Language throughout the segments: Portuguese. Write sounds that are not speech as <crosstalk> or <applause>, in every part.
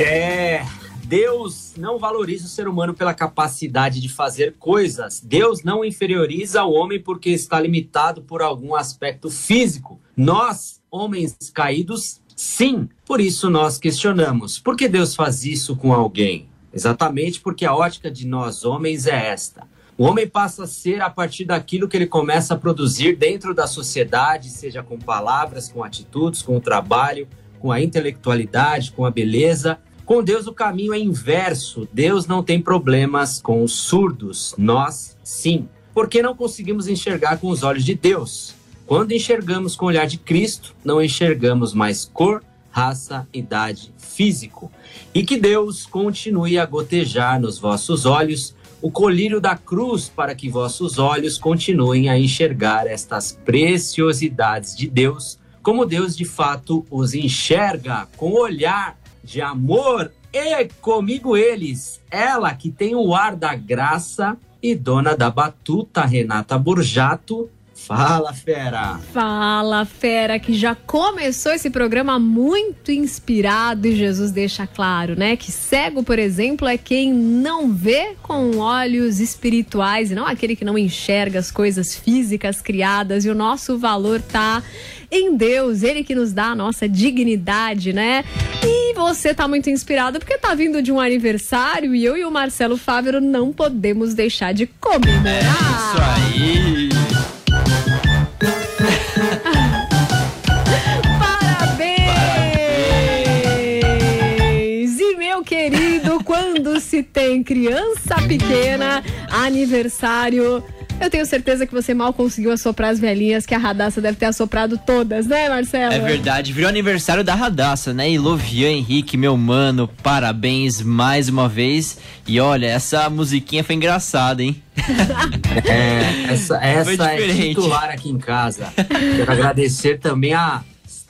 É, Deus não valoriza o ser humano pela capacidade de fazer coisas. Deus não inferioriza o homem porque está limitado por algum aspecto físico. Nós, homens caídos, sim. Por isso nós questionamos: por que Deus faz isso com alguém? Exatamente porque a ótica de nós homens é esta. O homem passa a ser a partir daquilo que ele começa a produzir dentro da sociedade, seja com palavras, com atitudes, com o trabalho, com a intelectualidade, com a beleza. Com Deus o caminho é inverso. Deus não tem problemas com os surdos, nós sim. Porque não conseguimos enxergar com os olhos de Deus. Quando enxergamos com o olhar de Cristo, não enxergamos mais cor, raça, idade, físico. E que Deus continue a gotejar nos vossos olhos o colírio da cruz para que vossos olhos continuem a enxergar estas preciosidades de Deus, como Deus de fato os enxerga com olhar de amor e comigo eles, ela que tem o ar da graça e dona da batuta Renata Burjato, Fala, fera! Fala, fera, que já começou esse programa muito inspirado e Jesus deixa claro, né? Que cego, por exemplo, é quem não vê com olhos espirituais e não aquele que não enxerga as coisas físicas criadas e o nosso valor tá em Deus, Ele que nos dá a nossa dignidade, né? E você tá muito inspirado porque tá vindo de um aniversário e eu e o Marcelo Fávero não podemos deixar de comemorar. É isso aí! Se tem criança pequena, aniversário. Eu tenho certeza que você mal conseguiu assoprar as velhinhas, que a Radassa deve ter assoprado todas, né, Marcelo? É verdade, virou aniversário da Radassa, né? E Lovian Henrique, meu mano, parabéns mais uma vez. E olha, essa musiquinha foi engraçada, hein? <laughs> é, essa, essa é titular aqui em casa. Quero agradecer também a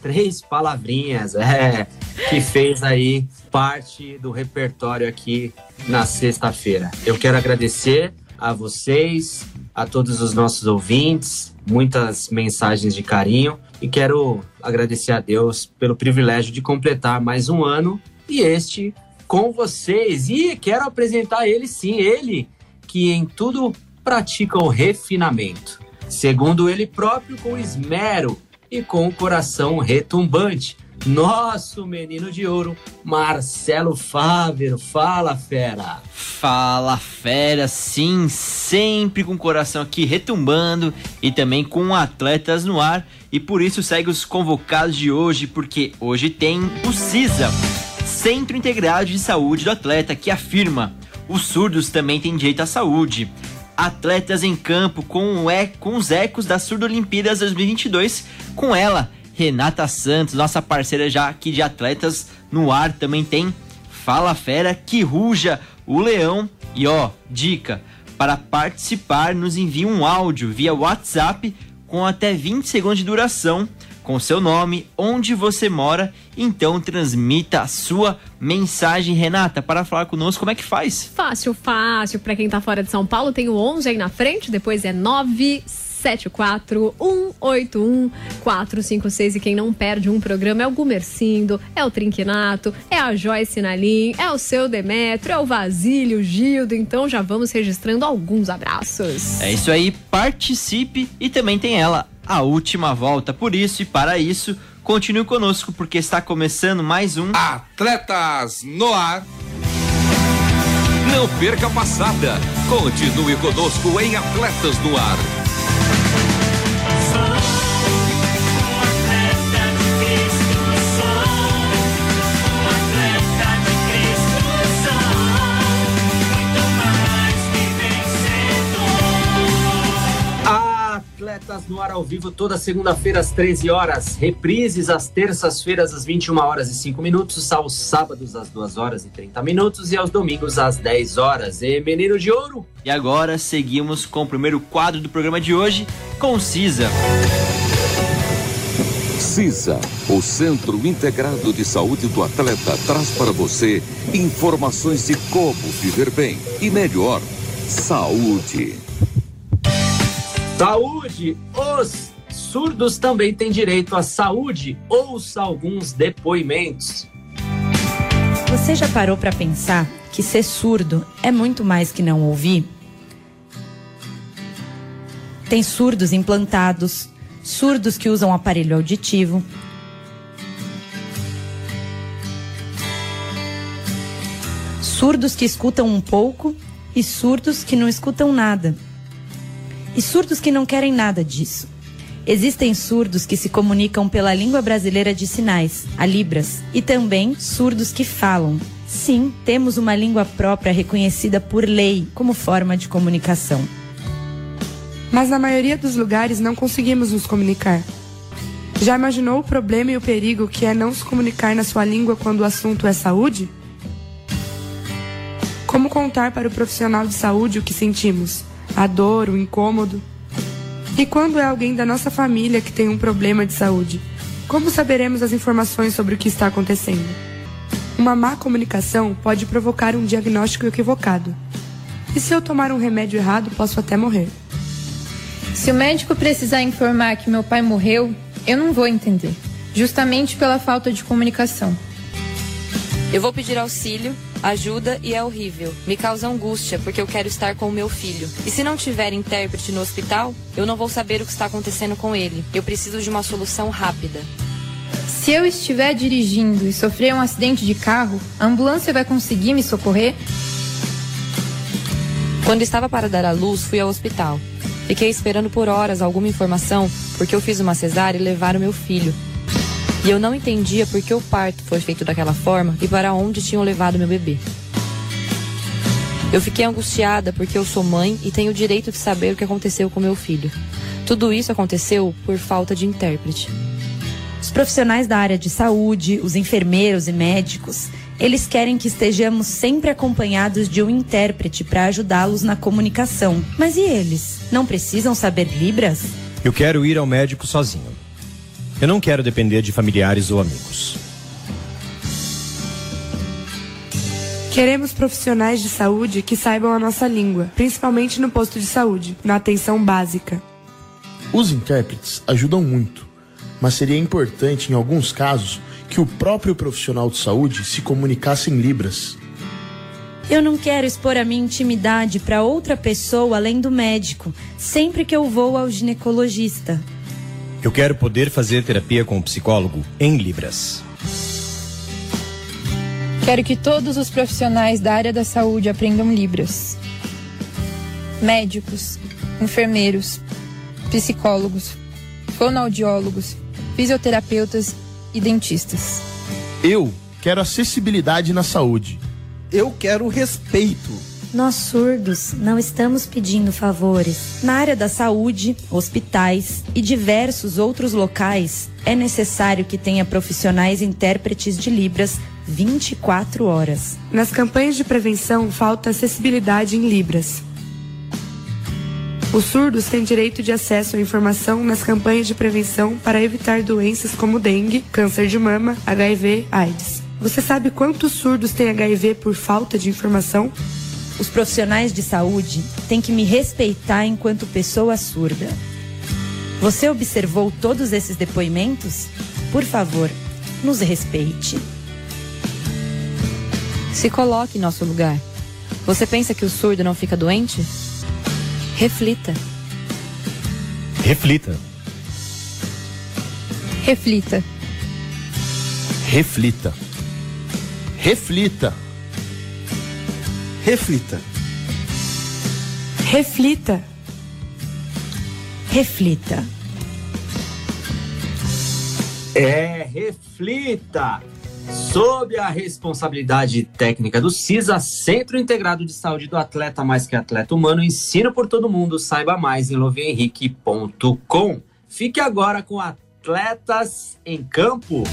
três palavrinhas é, que fez aí parte do repertório aqui na sexta-feira. Eu quero agradecer a vocês, a todos os nossos ouvintes, muitas mensagens de carinho e quero agradecer a Deus pelo privilégio de completar mais um ano e este com vocês. E quero apresentar ele sim, ele que em tudo pratica o refinamento. Segundo ele próprio, com esmero e com o coração retumbante. Nosso menino de ouro, Marcelo Fávero. Fala, fera! Fala, fera, sim, sempre com o coração aqui retumbando e também com atletas no ar. E por isso segue os convocados de hoje, porque hoje tem o CISA, Centro Integrado de Saúde do Atleta, que afirma: os surdos também têm direito à saúde atletas em campo com, é, com os ecos da Surdo Olimpíadas 2022. Com ela, Renata Santos, nossa parceira já aqui de atletas no ar, também tem Fala Fera, que ruja o leão. E ó, dica, para participar, nos envie um áudio via WhatsApp com até 20 segundos de duração com seu nome, onde você mora, então transmita a sua mensagem, Renata, para falar conosco, como é que faz? Fácil, fácil. Para quem tá fora de São Paulo, tem o 11 aí na frente, depois é 9 456 e quem não perde um programa é o Gumercindo, é o Trinquinato, é a Joyce Nalim, é o seu Demetrio, é o Vasílio, Gildo, então já vamos registrando alguns abraços. É isso aí, participe e também tem ela, a última volta. Por isso e para isso, continue conosco porque está começando mais um Atletas no Ar. Não perca a passada. Continue conosco em Atletas no Ar. Voz no ar ao vivo toda segunda-feira às 13 horas, reprises às terças-feiras às 21 horas e 5 minutos, aos sábados às 2 horas e 30 minutos e aos domingos às 10 horas. E Menino de Ouro. E agora seguimos com o primeiro quadro do programa de hoje, com Cisa. CISA, o Centro Integrado de Saúde do Atleta, traz para você informações de como viver bem e melhor. Saúde. Saúde! Os surdos também têm direito à saúde. Ouça alguns depoimentos. Você já parou para pensar que ser surdo é muito mais que não ouvir? Tem surdos implantados, surdos que usam aparelho auditivo. Surdos que escutam um pouco e surdos que não escutam nada. E surdos que não querem nada disso. Existem surdos que se comunicam pela língua brasileira de sinais, a Libras, e também surdos que falam. Sim, temos uma língua própria reconhecida por lei como forma de comunicação. Mas na maioria dos lugares não conseguimos nos comunicar. Já imaginou o problema e o perigo que é não se comunicar na sua língua quando o assunto é saúde? Como contar para o profissional de saúde o que sentimos? A dor, o incômodo? E quando é alguém da nossa família que tem um problema de saúde? Como saberemos as informações sobre o que está acontecendo? Uma má comunicação pode provocar um diagnóstico equivocado. E se eu tomar um remédio errado, posso até morrer. Se o médico precisar informar que meu pai morreu, eu não vou entender, justamente pela falta de comunicação. Eu vou pedir auxílio, ajuda e é horrível. Me causa angústia porque eu quero estar com o meu filho. E se não tiver intérprete no hospital, eu não vou saber o que está acontecendo com ele. Eu preciso de uma solução rápida. Se eu estiver dirigindo e sofrer um acidente de carro, a ambulância vai conseguir me socorrer? Quando estava para dar à luz, fui ao hospital. Fiquei esperando por horas alguma informação porque eu fiz uma cesárea e levaram meu filho. E eu não entendia por que o parto foi feito daquela forma e para onde tinham levado meu bebê. Eu fiquei angustiada porque eu sou mãe e tenho o direito de saber o que aconteceu com meu filho. Tudo isso aconteceu por falta de intérprete. Os profissionais da área de saúde, os enfermeiros e médicos, eles querem que estejamos sempre acompanhados de um intérprete para ajudá-los na comunicação. Mas e eles? Não precisam saber Libras? Eu quero ir ao médico sozinho. Eu não quero depender de familiares ou amigos. Queremos profissionais de saúde que saibam a nossa língua, principalmente no posto de saúde, na atenção básica. Os intérpretes ajudam muito, mas seria importante, em alguns casos, que o próprio profissional de saúde se comunicasse em Libras. Eu não quero expor a minha intimidade para outra pessoa além do médico, sempre que eu vou ao ginecologista. Eu quero poder fazer terapia com o psicólogo em Libras. Quero que todos os profissionais da área da saúde aprendam Libras. Médicos, enfermeiros, psicólogos, fonoaudiólogos, fisioterapeutas e dentistas. Eu quero acessibilidade na saúde. Eu quero respeito. Nós surdos não estamos pedindo favores. Na área da saúde, hospitais e diversos outros locais, é necessário que tenha profissionais intérpretes de Libras 24 horas. Nas campanhas de prevenção, falta acessibilidade em Libras. Os surdos têm direito de acesso à informação nas campanhas de prevenção para evitar doenças como dengue, câncer de mama, HIV, AIDS. Você sabe quantos surdos têm HIV por falta de informação? Os profissionais de saúde têm que me respeitar enquanto pessoa surda. Você observou todos esses depoimentos? Por favor, nos respeite. Se coloque em nosso lugar. Você pensa que o surdo não fica doente? Reflita. Reflita. Reflita. Reflita. Reflita. Reflita. Reflita. Reflita. É, reflita. Sob a responsabilidade técnica do CISA, Centro Integrado de Saúde do Atleta Mais Que Atleta Humano, ensino por todo mundo. Saiba mais em lovenhenrique.com. Fique agora com Atletas em Campo.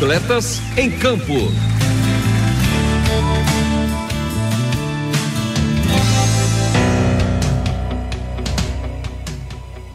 Atletas em Campo.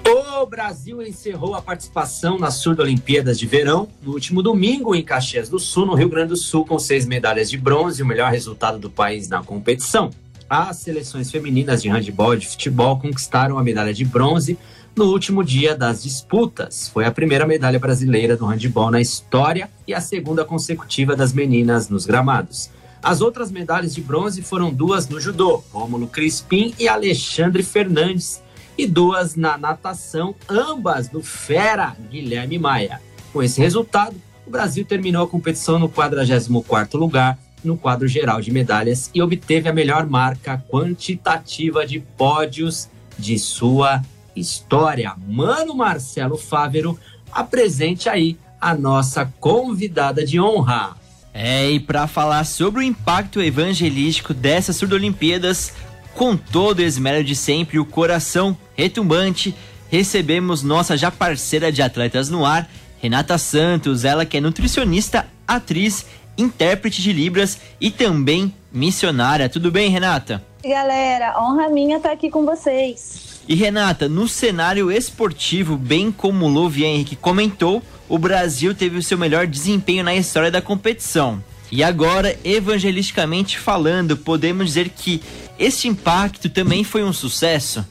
O Brasil encerrou a participação nas Surdo-Olimpíadas de Verão no último domingo em Caxias do Sul, no Rio Grande do Sul, com seis medalhas de bronze, o melhor resultado do país na competição. As seleções femininas de handebol e de futebol conquistaram a medalha de bronze no último dia das disputas. Foi a primeira medalha brasileira do handebol na história e a segunda consecutiva das meninas nos gramados. As outras medalhas de bronze foram duas no judô, Rômulo Crispim e Alexandre Fernandes, e duas na natação, ambas do fera Guilherme Maia. Com esse resultado, o Brasil terminou a competição no 44º lugar no quadro geral de medalhas e obteve a melhor marca quantitativa de pódios de sua história. Mano Marcelo Fávero, apresente aí a nossa convidada de honra. É, e para falar sobre o impacto evangelístico dessas Surdo-Olimpíadas, com todo o esmero de sempre, o coração retumbante, recebemos nossa já parceira de atletas no ar, Renata Santos, ela que é nutricionista, atriz, intérprete de Libras e também missionária. Tudo bem, Renata? E galera, honra minha estar aqui com vocês. E Renata, no cenário esportivo, bem como o Henrique comentou, o Brasil teve o seu melhor desempenho na história da competição. E agora, evangelisticamente falando, podemos dizer que este impacto também foi um sucesso?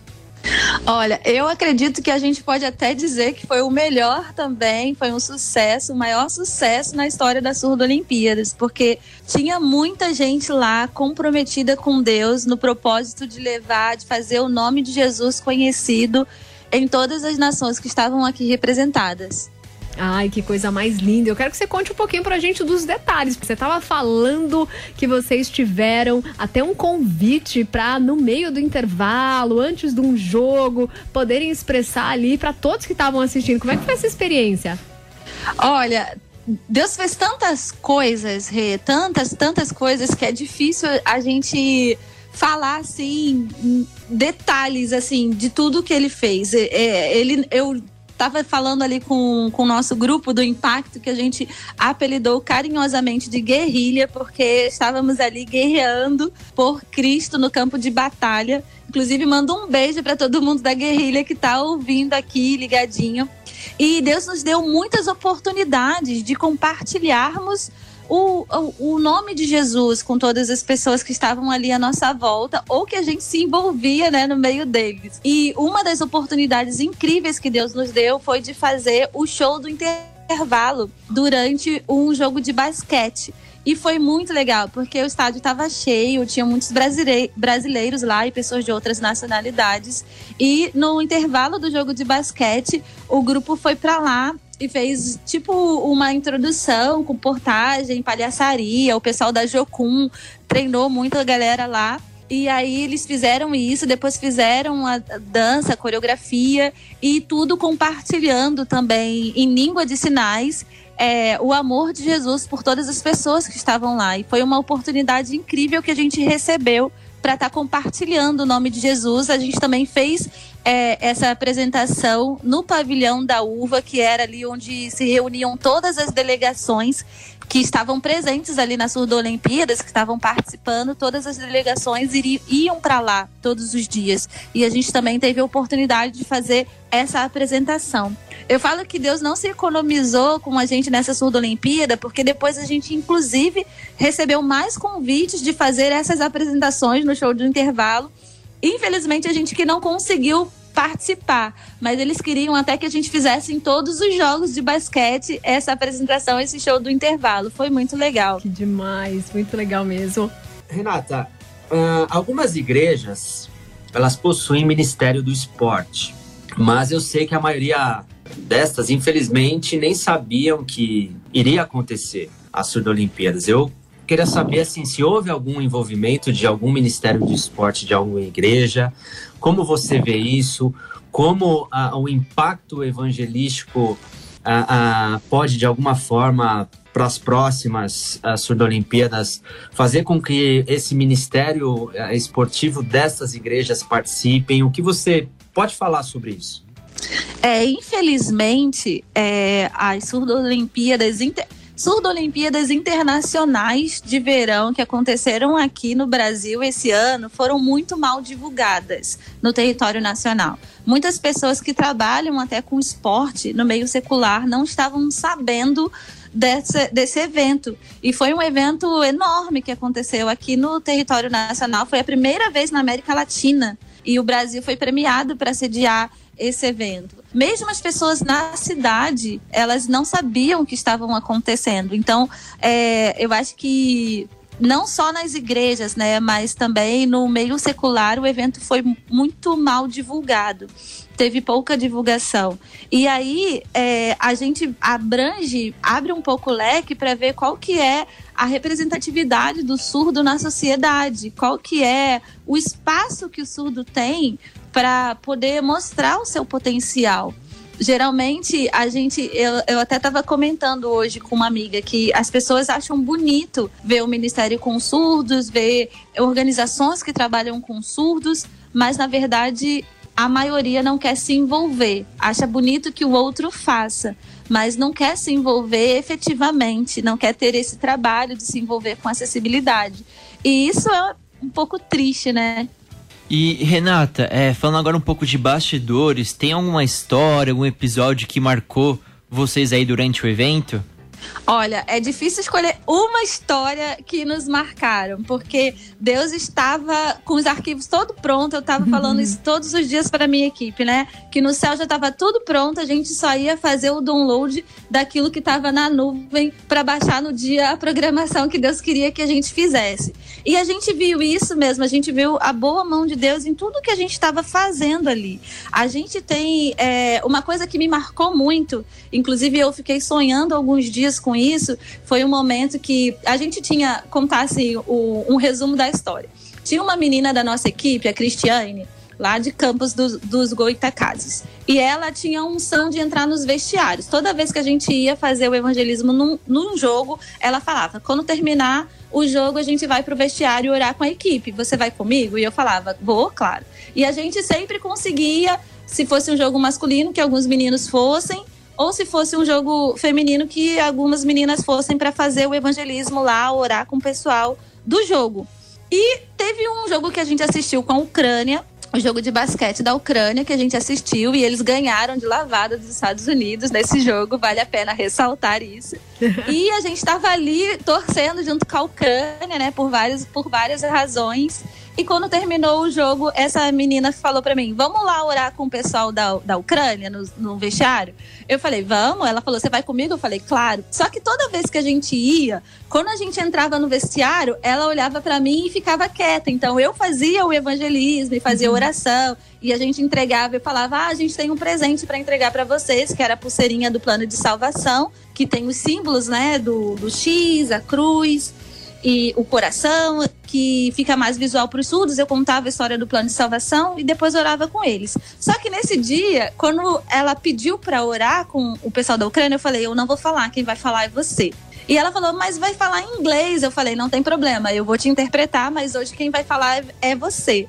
Olha, eu acredito que a gente pode até dizer que foi o melhor também, foi um sucesso, o maior sucesso na história das Surdo Olimpíadas, porque tinha muita gente lá comprometida com Deus no propósito de levar, de fazer o nome de Jesus conhecido em todas as nações que estavam aqui representadas. Ai, que coisa mais linda. Eu quero que você conte um pouquinho pra gente dos detalhes. Você estava falando que vocês tiveram até um convite para no meio do intervalo, antes de um jogo, poderem expressar ali para todos que estavam assistindo. Como é que foi essa experiência? Olha, Deus fez tantas coisas, Rê, tantas, tantas coisas que é difícil a gente falar assim detalhes assim de tudo que ele fez. É, ele, eu estava falando ali com, com o nosso grupo do Impacto, que a gente apelidou carinhosamente de guerrilha, porque estávamos ali guerreando por Cristo no campo de batalha. Inclusive, mando um beijo para todo mundo da guerrilha que está ouvindo aqui, ligadinho. E Deus nos deu muitas oportunidades de compartilharmos o, o, nome de Jesus com todas as pessoas que estavam ali à nossa volta ou que a gente se envolvia né, no meio deles. E uma das oportunidades incríveis que Deus nos deu foi de fazer o show do intervalo durante um jogo de basquete. E foi muito legal, porque o estádio estava cheio, tinha muitos brasileiros lá e pessoas de outras nacionalidades. E no intervalo do jogo de basquete, o grupo foi para lá e fez tipo uma introdução com portagem, palhaçaria. O pessoal da Jocum treinou muito a galera lá. E aí eles fizeram isso, depois fizeram a dança, a coreografia e tudo compartilhando também em língua de sinais é, o amor de Jesus por todas as pessoas que estavam lá. E foi uma oportunidade incrível que a gente recebeu para estar tá compartilhando o nome de Jesus. A gente também fez é, essa apresentação no pavilhão da uva, que era ali onde se reuniam todas as delegações que estavam presentes ali nas Surdo-Olimpíadas, que estavam participando, todas as delegações iriam, iam para lá todos os dias. E a gente também teve a oportunidade de fazer essa apresentação. Eu falo que Deus não se economizou com a gente nessa Surdo-Olimpíada, porque depois a gente, inclusive, recebeu mais convites de fazer essas apresentações no show do intervalo Infelizmente, a gente que não conseguiu participar, mas eles queriam até que a gente fizesse em todos os jogos de basquete essa apresentação, esse show do intervalo. Foi muito legal. Que demais, muito legal mesmo. Renata, uh, algumas igrejas elas possuem Ministério do Esporte, mas eu sei que a maioria destas, infelizmente, nem sabiam que iria acontecer as Surdo-Olimpíadas. Eu queria saber assim, se houve algum envolvimento de algum Ministério de Esporte de alguma igreja, como você vê isso, como a, o impacto evangelístico ah, ah, pode, de alguma forma, para as próximas uh, Surdo-Olimpíadas, fazer com que esse ministério esportivo dessas igrejas participem? O que você pode falar sobre isso? É, infelizmente, é, as Surdo-Olimpíadas inter... Surdo-Olimpíadas Internacionais de Verão que aconteceram aqui no Brasil esse ano foram muito mal divulgadas no território nacional. Muitas pessoas que trabalham até com esporte no meio secular não estavam sabendo desse, desse evento. E foi um evento enorme que aconteceu aqui no território nacional. Foi a primeira vez na América Latina. E o Brasil foi premiado para sediar esse evento. Mesmo as pessoas na cidade, elas não sabiam o que estavam acontecendo. Então, é, eu acho que não só nas igrejas, né, mas também no meio secular, o evento foi muito mal divulgado. Teve pouca divulgação. E aí é, a gente abrange, abre um pouco o leque para ver qual que é a representatividade do surdo na sociedade, qual que é o espaço que o surdo tem para poder mostrar o seu potencial. Geralmente a gente, eu, eu até estava comentando hoje com uma amiga que as pessoas acham bonito ver o Ministério com surdos, ver organizações que trabalham com surdos, mas na verdade a maioria não quer se envolver, acha bonito que o outro faça, mas não quer se envolver efetivamente, não quer ter esse trabalho de se envolver com acessibilidade. E isso é um pouco triste, né? E Renata, é, falando agora um pouco de bastidores, tem alguma história, algum episódio que marcou vocês aí durante o evento? Olha, é difícil escolher uma história que nos marcaram, porque Deus estava com os arquivos todo pronto. Eu estava falando isso todos os dias para minha equipe, né? Que no céu já estava tudo pronto, a gente só ia fazer o download daquilo que estava na nuvem para baixar no dia a programação que Deus queria que a gente fizesse. E a gente viu isso mesmo, a gente viu a boa mão de Deus em tudo que a gente estava fazendo ali. A gente tem é, uma coisa que me marcou muito, inclusive eu fiquei sonhando alguns dias com isso, foi um momento que a gente tinha, contar assim, o, um resumo da história. Tinha uma menina da nossa equipe, a Cristiane, lá de Campos dos, dos Goitacazes. E ela tinha a unção de entrar nos vestiários. Toda vez que a gente ia fazer o evangelismo num, num jogo, ela falava: quando terminar o jogo, a gente vai pro vestiário orar com a equipe. Você vai comigo? E eu falava: vou, claro. E a gente sempre conseguia, se fosse um jogo masculino, que alguns meninos fossem, ou se fosse um jogo feminino que algumas meninas fossem para fazer o evangelismo lá, orar com o pessoal do jogo. E teve um jogo que a gente assistiu com a Ucrânia, o jogo de basquete da Ucrânia que a gente assistiu e eles ganharam de lavada dos Estados Unidos nesse jogo, vale a pena ressaltar isso. <laughs> e a gente estava ali torcendo junto com a Ucrânia, né, por várias, por várias razões. E quando terminou o jogo, essa menina falou para mim: Vamos lá orar com o pessoal da, da Ucrânia no, no vestiário? Eu falei: Vamos. Ela falou: Você vai comigo? Eu falei: Claro. Só que toda vez que a gente ia, quando a gente entrava no vestiário, ela olhava para mim e ficava quieta. Então eu fazia o evangelismo e fazia uhum. oração. E a gente entregava e falava: Ah, a gente tem um presente para entregar para vocês, que era a pulseirinha do plano de salvação, que tem os símbolos, né, do, do X, a cruz e o coração, que fica mais visual para os surdos. Eu contava a história do plano de salvação e depois orava com eles. Só que nesse dia, quando ela pediu para orar com o pessoal da Ucrânia, eu falei: eu não vou falar, quem vai falar é você. E ela falou, mas vai falar em inglês. Eu falei, não tem problema, eu vou te interpretar, mas hoje quem vai falar é você.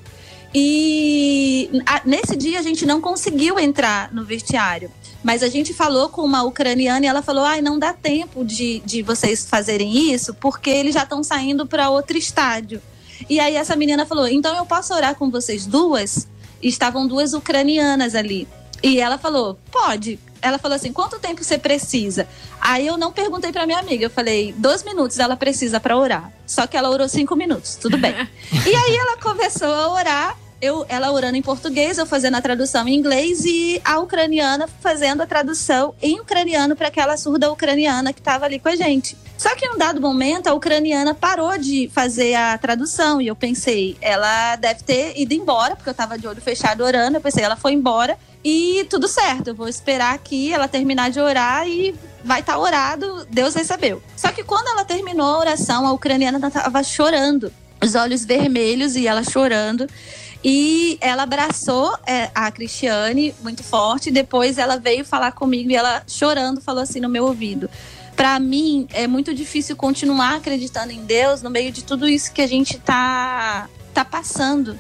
E nesse dia a gente não conseguiu entrar no vestiário. Mas a gente falou com uma ucraniana e ela falou: ai, não dá tempo de, de vocês fazerem isso, porque eles já estão saindo para outro estádio. E aí essa menina falou: então eu posso orar com vocês duas? E estavam duas ucranianas ali. E ela falou: pode. Ela falou assim: quanto tempo você precisa? Aí eu não perguntei para minha amiga, eu falei: dois minutos ela precisa para orar. Só que ela orou cinco minutos, tudo bem. <laughs> e aí ela começou a orar eu, ela orando em português, eu fazendo a tradução em inglês e a ucraniana fazendo a tradução em ucraniano para aquela surda ucraniana que estava ali com a gente. Só que em um dado momento a ucraniana parou de fazer a tradução e eu pensei, ela deve ter ido embora, porque eu estava de olho fechado orando. Eu pensei, ela foi embora e tudo certo, eu vou esperar aqui ela terminar de orar e vai estar tá orado, Deus recebeu. Só que quando ela terminou a oração, a ucraniana estava chorando, os olhos vermelhos e ela chorando. E ela abraçou é, a Cristiane muito forte. Depois ela veio falar comigo e ela chorando falou assim no meu ouvido: para mim é muito difícil continuar acreditando em Deus no meio de tudo isso que a gente tá tá passando.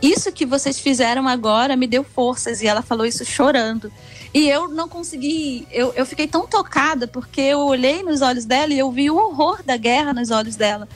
Isso que vocês fizeram agora me deu forças e ela falou isso chorando. E eu não consegui, eu, eu fiquei tão tocada porque eu olhei nos olhos dela e eu vi o horror da guerra nos olhos dela.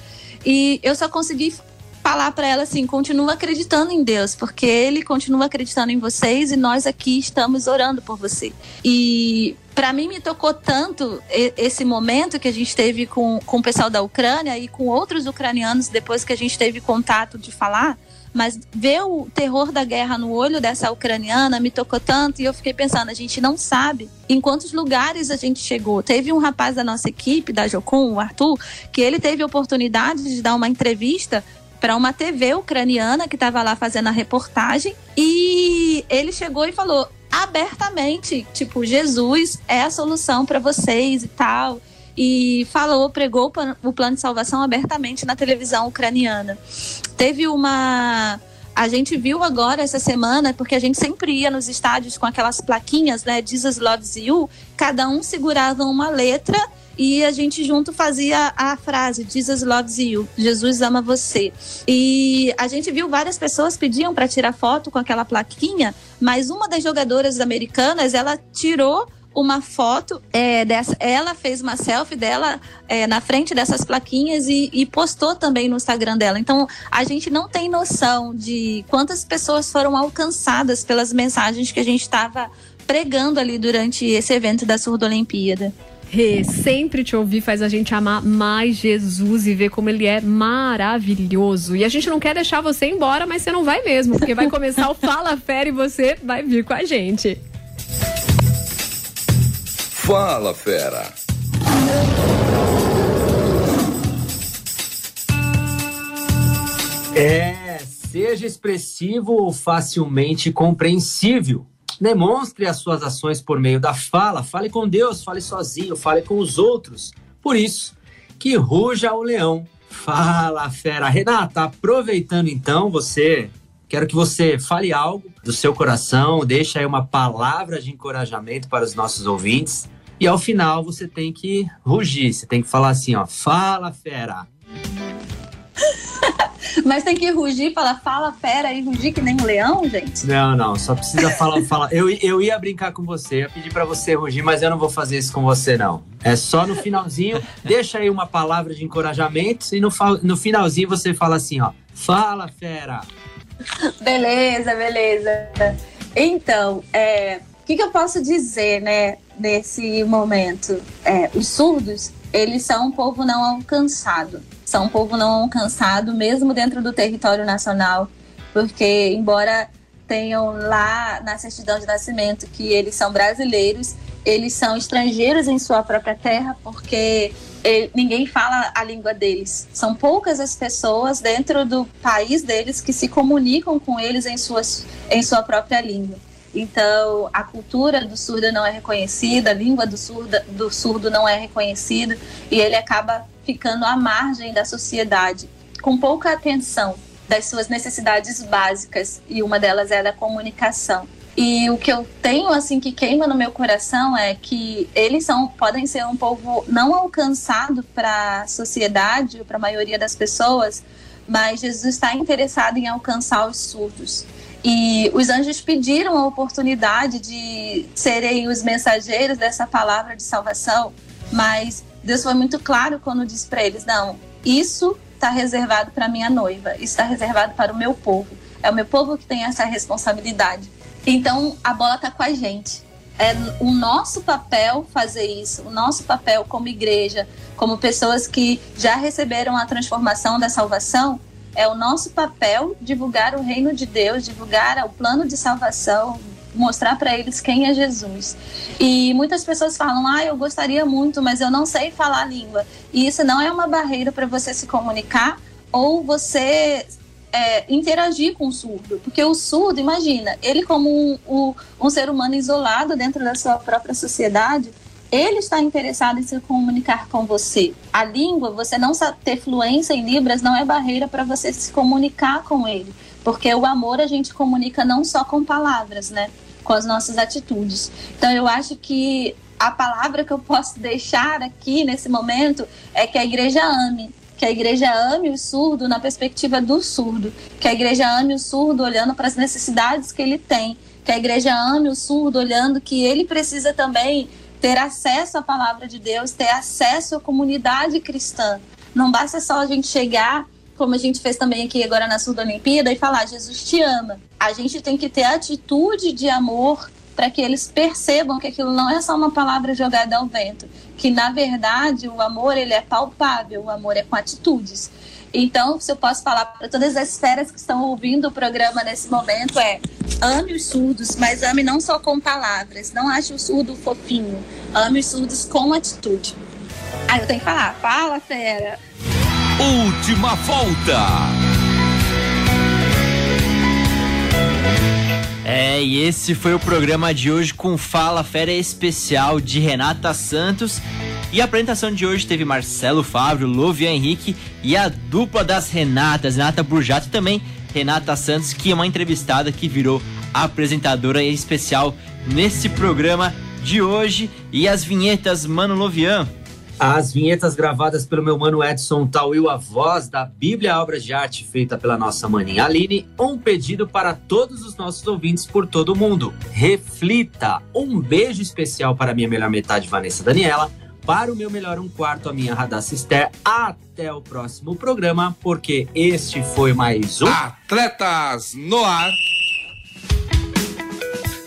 E eu só consegui falar para ela assim: continua acreditando em Deus, porque Ele continua acreditando em vocês e nós aqui estamos orando por você. E para mim me tocou tanto esse momento que a gente teve com, com o pessoal da Ucrânia e com outros ucranianos depois que a gente teve contato de falar. Mas ver o terror da guerra no olho dessa ucraniana me tocou tanto e eu fiquei pensando, a gente não sabe em quantos lugares a gente chegou. Teve um rapaz da nossa equipe, da Jocum, o Arthur, que ele teve a oportunidade de dar uma entrevista para uma TV ucraniana que estava lá fazendo a reportagem e ele chegou e falou abertamente, tipo, Jesus é a solução para vocês e tal. E falou, pregou o plano de salvação abertamente na televisão ucraniana. Teve uma a gente viu agora essa semana, porque a gente sempre ia nos estádios com aquelas plaquinhas, né? Jesus loves you. Cada um segurava uma letra e a gente junto fazia a frase Jesus loves you, Jesus ama você. E a gente viu várias pessoas pediam para tirar foto com aquela plaquinha, mas uma das jogadoras americanas, ela tirou uma foto é, dessa. Ela fez uma selfie dela é, na frente dessas plaquinhas e, e, postou também no Instagram dela. Então a gente não tem noção de quantas pessoas foram alcançadas pelas mensagens que a gente estava pregando ali durante esse evento da Surdo Olimpíada. Rê, sempre te ouvir faz a gente amar mais Jesus e ver como ele é maravilhoso. E a gente não quer deixar você embora, mas você não vai mesmo, porque vai começar o <laughs> Fala Fera e você vai vir com a gente. Fala Fera. É, seja expressivo ou facilmente compreensível. Demonstre as suas ações por meio da fala. Fale com Deus, fale sozinho, fale com os outros. Por isso, que ruja o leão. Fala, fera. Renata, aproveitando então, você. Quero que você fale algo do seu coração, deixe aí uma palavra de encorajamento para os nossos ouvintes. E ao final você tem que rugir, você tem que falar assim, ó, fala fera. <laughs> Mas tem que rugir e falar, fala fera e rugir que nem um leão, gente? Não, não, só precisa falar, <laughs> falar. Eu, eu ia brincar com você, ia pedir para você rugir, mas eu não vou fazer isso com você, não. É só no finalzinho, <laughs> deixa aí uma palavra de encorajamento e no, no finalzinho você fala assim, ó, fala fera. <laughs> Beleza, beleza. Então, é, o que, que eu posso dizer, né, nesse momento? É, os surdos, eles são um povo não alcançado são um povo não alcançado, mesmo dentro do território nacional, porque, embora tenham lá na certidão de nascimento que eles são brasileiros, eles são estrangeiros em sua própria terra, porque ninguém fala a língua deles. São poucas as pessoas dentro do país deles que se comunicam com eles em, suas, em sua própria língua. Então, a cultura do surdo não é reconhecida, a língua do surdo, do surdo não é reconhecida, e ele acaba ficando à margem da sociedade, com pouca atenção das suas necessidades básicas, e uma delas é a comunicação. E o que eu tenho assim que queima no meu coração é que eles são podem ser um povo não alcançado para a sociedade, para a maioria das pessoas, mas Jesus está interessado em alcançar os surdos. E os anjos pediram a oportunidade de serem os mensageiros dessa palavra de salvação, mas Deus foi muito claro quando disse para eles: não, isso está reservado para minha noiva, isso está reservado para o meu povo. É o meu povo que tem essa responsabilidade. Então a bola está com a gente. É o nosso papel fazer isso, o nosso papel como igreja, como pessoas que já receberam a transformação da salvação, é o nosso papel divulgar o reino de Deus, divulgar o plano de salvação, mostrar para eles quem é Jesus. E muitas pessoas falam: "Ah, eu gostaria muito, mas eu não sei falar a língua". E isso não é uma barreira para você se comunicar ou você é, interagir com o surdo, porque o surdo, imagina, ele como um, um, um ser humano isolado dentro da sua própria sociedade, ele está interessado em se comunicar com você. A língua, você não ter fluência em Libras não é barreira para você se comunicar com ele Porque o amor a gente comunica não só com palavras, né? Com as nossas atitudes. Então eu acho que a palavra que eu posso deixar aqui nesse momento é que a igreja ame. Que a igreja ame o surdo na perspectiva do surdo. Que a igreja ame o surdo olhando para as necessidades que ele tem. Que a igreja ame o surdo olhando que ele precisa também ter acesso à palavra de Deus, ter acesso à comunidade cristã. Não basta só a gente chegar, como a gente fez também aqui agora na Surda Olimpíada, e falar: Jesus te ama. A gente tem que ter atitude de amor para que eles percebam que aquilo não é só uma palavra jogada ao vento, que na verdade o amor ele é palpável, o amor é com atitudes. Então, se eu posso falar para todas as esferas que estão ouvindo o programa nesse momento é ame os surdos, mas ame não só com palavras, não ache o surdo fofinho, ame os surdos com atitude. Aí eu tenho que falar, fala fera. Última volta. E esse foi o programa de hoje com Fala Fera especial de Renata Santos. E a apresentação de hoje teve Marcelo Fábio, Lovia Henrique e a dupla das Renatas, Renata Burjato e também Renata Santos, que é uma entrevistada que virou apresentadora especial nesse programa de hoje. E as vinhetas, Mano Lovian. As vinhetas gravadas pelo meu mano Edson Tauil, a voz da Bíblia Obras de Arte, feita pela nossa maninha Aline. Um pedido para todos os nossos ouvintes por todo o mundo. Reflita! Um beijo especial para minha melhor metade, Vanessa Daniela. Para o meu melhor um quarto, a minha Radassa Esther. Até o próximo programa, porque este foi mais um Atletas no Ar.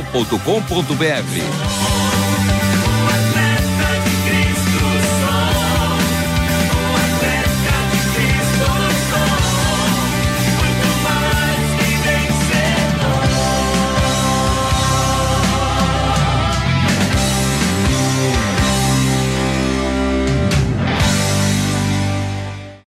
jornal.com.br.